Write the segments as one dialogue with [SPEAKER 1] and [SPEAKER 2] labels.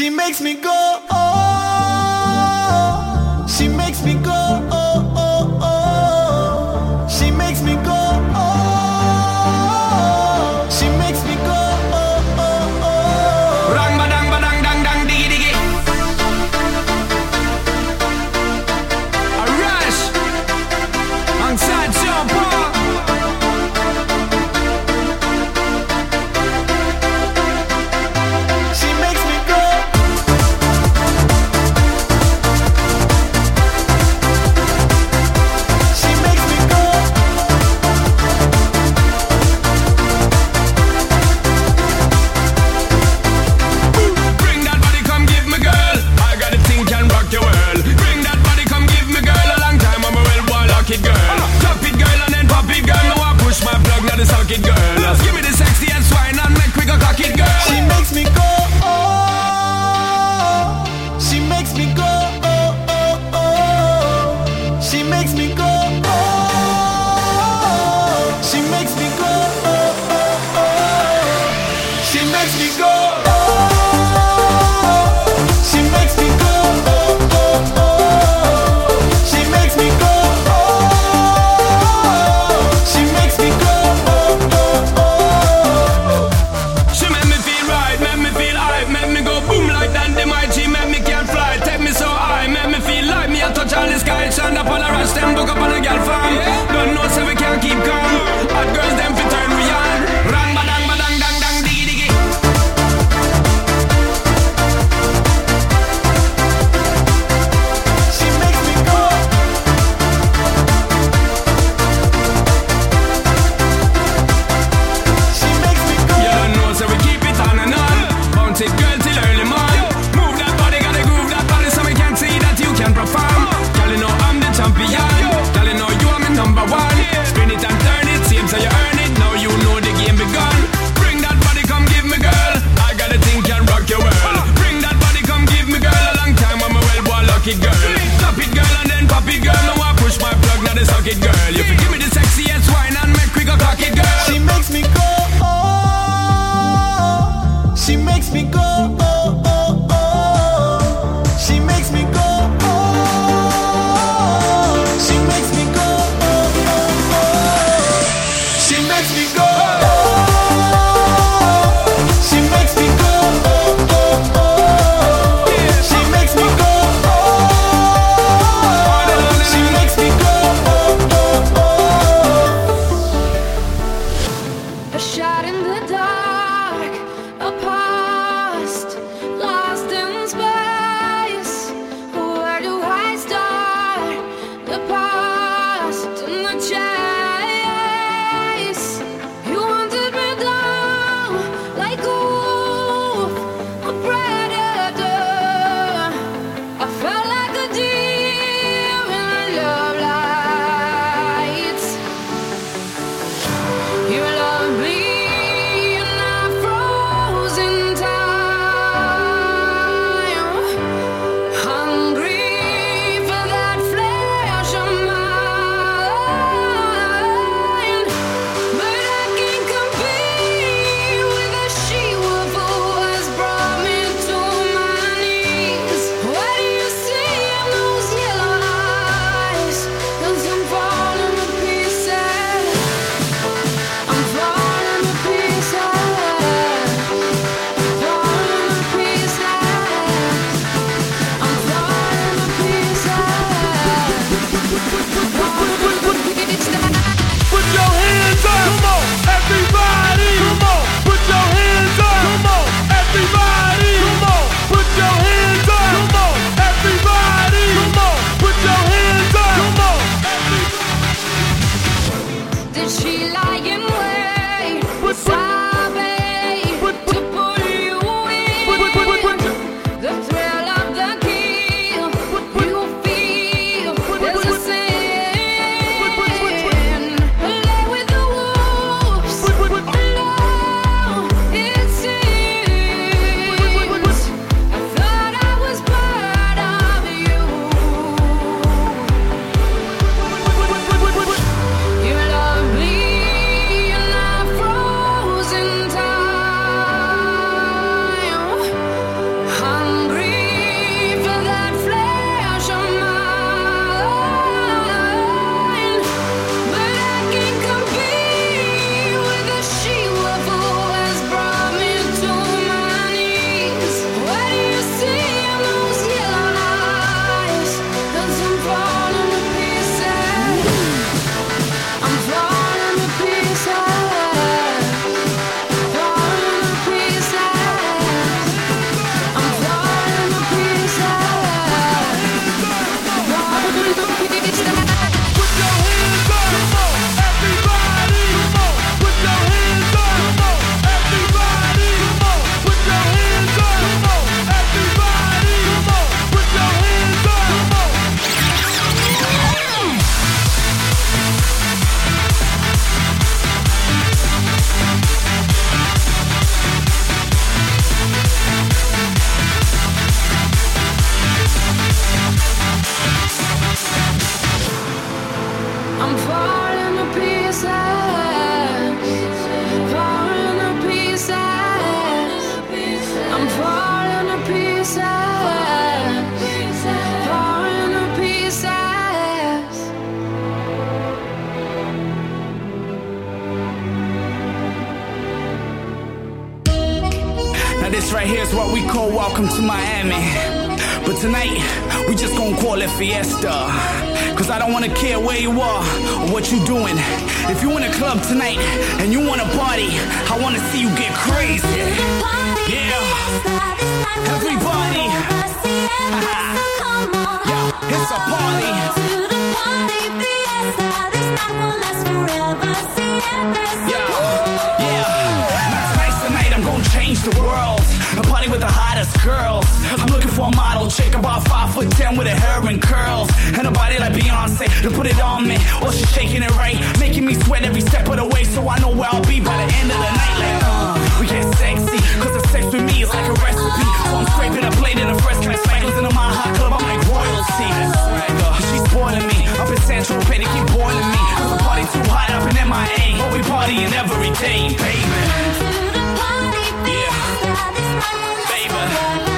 [SPEAKER 1] She makes me go, oh. oh, oh. She makes me go,
[SPEAKER 2] the dark apart. hottest girls. I'm looking for a model chick about five foot ten with her hair and curls and a body like Beyonce to put it on me. Well, she's shaking it right, making me sweat every step of the way, so I know where I'll be by the end of the night. Like, uh, we get sexy, cause the sex with me is like a recipe. So I'm scraping a plate in a first class cycles into my hot club. I'm like royalty. She's boiling me up in Central Pay to keep boiling me. Cause the party too hot up in MIA, but we partying every day, baby. Baby.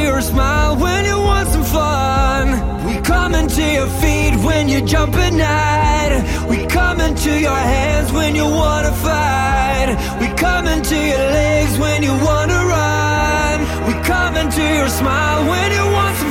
[SPEAKER 2] hear a
[SPEAKER 3] smile when you want some fun. We coming to your feet when you jump at night. We coming to your hands when you wanna fight. We coming to your legs when you wanna run. We coming to your smile when you want some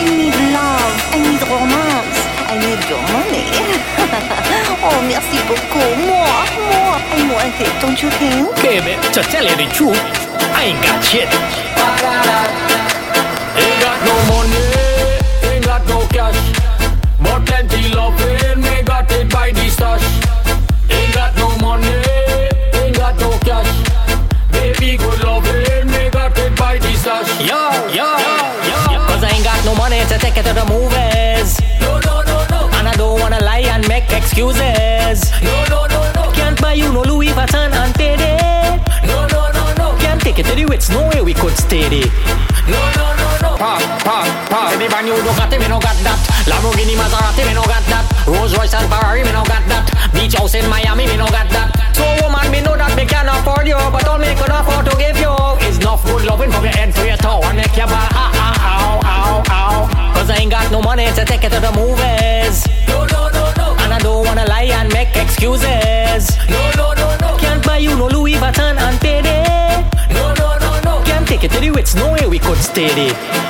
[SPEAKER 4] I
[SPEAKER 5] need love, I need romance, I need your money. oh, merci beaucoup. More, more. I want it, don't you think?
[SPEAKER 6] Baby, to tell you the truth, I ain't got shit. wanted to take it to the movies. No, no, no, no. And I don't wanna lie and make excuses. No, no, no, no. Can't buy you no Louis Vuitton and paid it. No, no, no, no. Can't take it to the Ritz, no way we could stay there. No, no, no, no. Park, park, park. The brand new Ducati, me no got that. Lamborghini, Maserati, me no got that. Rolls Royce and Ferrari, me no got that. Beach house in Miami, me no got that. So woman, excuses. No, no, no, no. Can't buy you no Louis Vuitton and payday. No, no, no, no. Can't take it to the Ritz, no way we could
[SPEAKER 2] stay there.